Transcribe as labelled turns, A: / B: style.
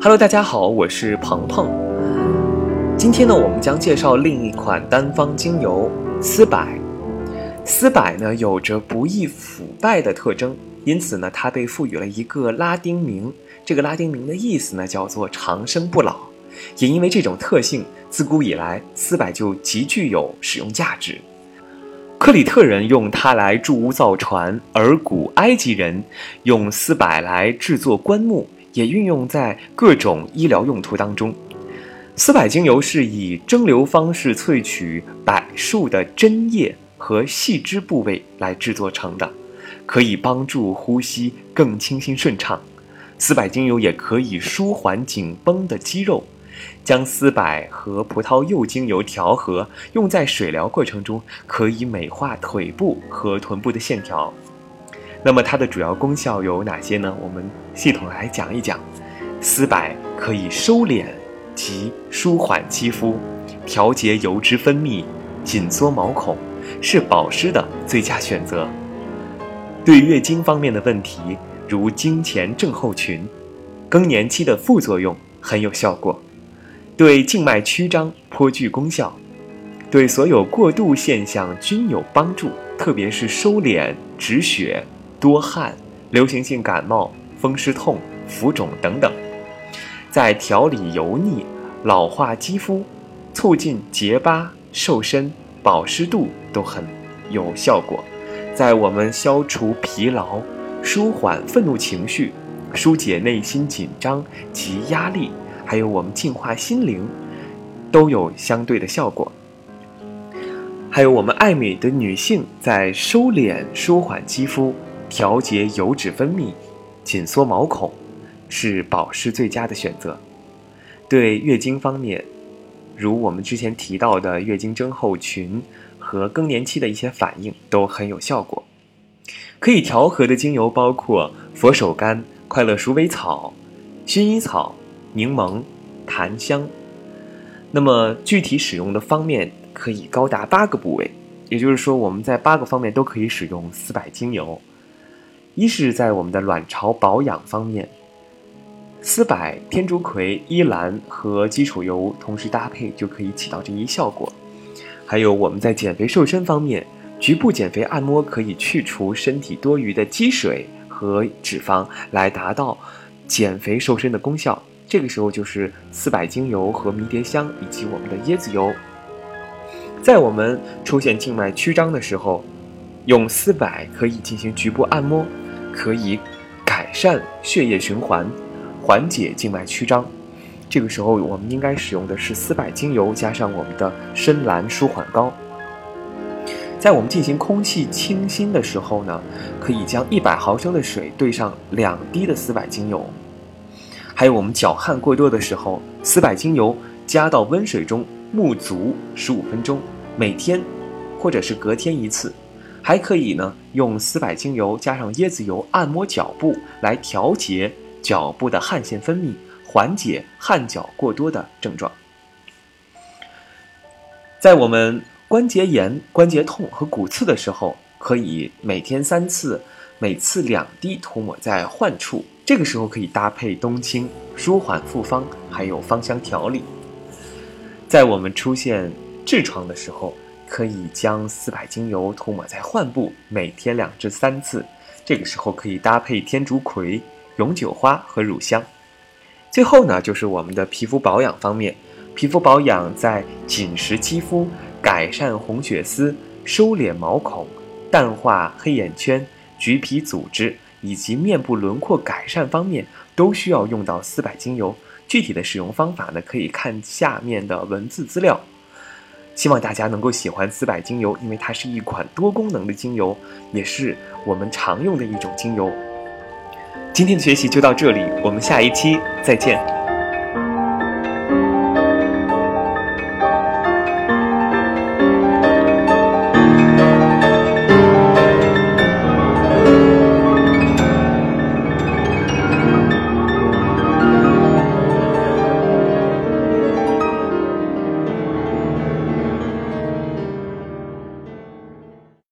A: Hello，大家好，我是鹏鹏。今天呢，我们将介绍另一款单方精油丝柏。丝柏呢，有着不易腐败的特征，因此呢，它被赋予了一个拉丁名。这个拉丁名的意思呢，叫做长生不老。也因为这种特性，自古以来，丝柏就极具有使用价值。克里特人用它来筑屋造船，而古埃及人用丝柏来制作棺木。也运用在各种医疗用途当中。丝柏精油是以蒸馏方式萃取柏树的针叶和细枝部位来制作成的，可以帮助呼吸更清新顺畅。丝柏精油也可以舒缓紧绷的肌肉。将丝柏和葡萄柚精油调和，用在水疗过程中，可以美化腿部和臀部的线条。那么它的主要功效有哪些呢？我们系统来讲一讲。丝柏可以收敛及舒缓肌肤，调节油脂分泌，紧缩毛孔，是保湿的最佳选择。对月经方面的问题，如经前症候群、更年期的副作用很有效果。对静脉曲张颇具功效，对所有过度现象均有帮助，特别是收敛止血。多汗、流行性感冒、风湿痛、浮肿等等，在调理油腻、老化肌肤、促进结疤、瘦身、保湿度都很有效果。在我们消除疲劳、舒缓愤怒情绪、疏解内心紧张及压力，还有我们净化心灵，都有相对的效果。还有我们爱美的女性在收敛、舒缓肌肤。调节油脂分泌，紧缩毛孔，是保湿最佳的选择。对月经方面，如我们之前提到的月经症候群和更年期的一些反应都很有效果。可以调和的精油包括佛手柑、快乐鼠尾草、薰衣草、柠檬、檀香。那么具体使用的方面可以高达八个部位，也就是说我们在八个方面都可以使用四百精油。一是在我们的卵巢保养方面，丝柏、天竺葵、依兰和基础油同时搭配就可以起到这一效果。还有我们在减肥瘦身方面，局部减肥按摩可以去除身体多余的积水和脂肪，来达到减肥瘦身的功效。这个时候就是丝柏精油和迷迭香以及我们的椰子油。在我们出现静脉曲张的时候，用丝柏可以进行局部按摩。可以改善血液循环，缓解静脉曲张。这个时候，我们应该使用的是丝柏精油加上我们的深蓝舒缓膏。在我们进行空气清新的时候呢，可以将一百毫升的水兑上两滴的丝柏精油。还有我们脚汗过多的时候，丝柏精油加到温水中沐足十五分钟，每天或者是隔天一次。还可以呢，用丝柏精油加上椰子油按摩脚部，来调节脚部的汗腺分泌，缓解汗脚过多的症状。在我们关节炎、关节痛和骨刺的时候，可以每天三次，每次两滴涂抹在患处。这个时候可以搭配冬青舒缓复方，还有芳香调理。在我们出现痔疮的时候。可以将丝柏精油涂抹在患部，每天两至三次。这个时候可以搭配天竺葵、永久花和乳香。最后呢，就是我们的皮肤保养方面。皮肤保养在紧实肌肤、改善红血丝、收敛毛孔、淡化黑眼圈、橘皮组织以及面部轮廓改善方面，都需要用到丝柏精油。具体的使用方法呢，可以看下面的文字资料。希望大家能够喜欢丝柏精油，因为它是一款多功能的精油，也是我们常用的一种精油。今天的学习就到这里，我们下一期再见。